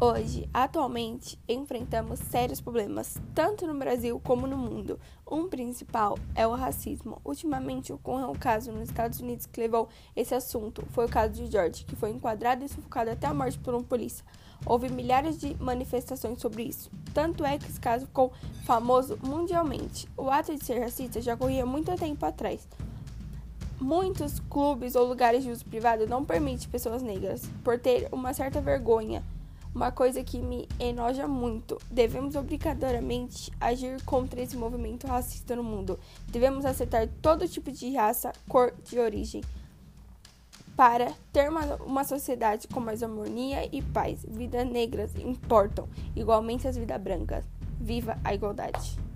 Hoje, atualmente, enfrentamos sérios problemas, tanto no Brasil como no mundo. Um principal é o racismo. Ultimamente, ocorreu um caso nos Estados Unidos que levou esse assunto. Foi o caso de George, que foi enquadrado e sufocado até a morte por um polícia. Houve milhares de manifestações sobre isso. Tanto é que esse caso ficou famoso mundialmente. O ato de ser racista já ocorria muito tempo atrás. Muitos clubes ou lugares de uso privado não permitem pessoas negras, por ter uma certa vergonha uma coisa que me enoja muito. Devemos obrigatoriamente agir contra esse movimento racista no mundo. Devemos aceitar todo tipo de raça, cor, de origem. Para ter uma, uma sociedade com mais harmonia e paz, vidas negras importam, igualmente as vidas brancas. Viva a igualdade!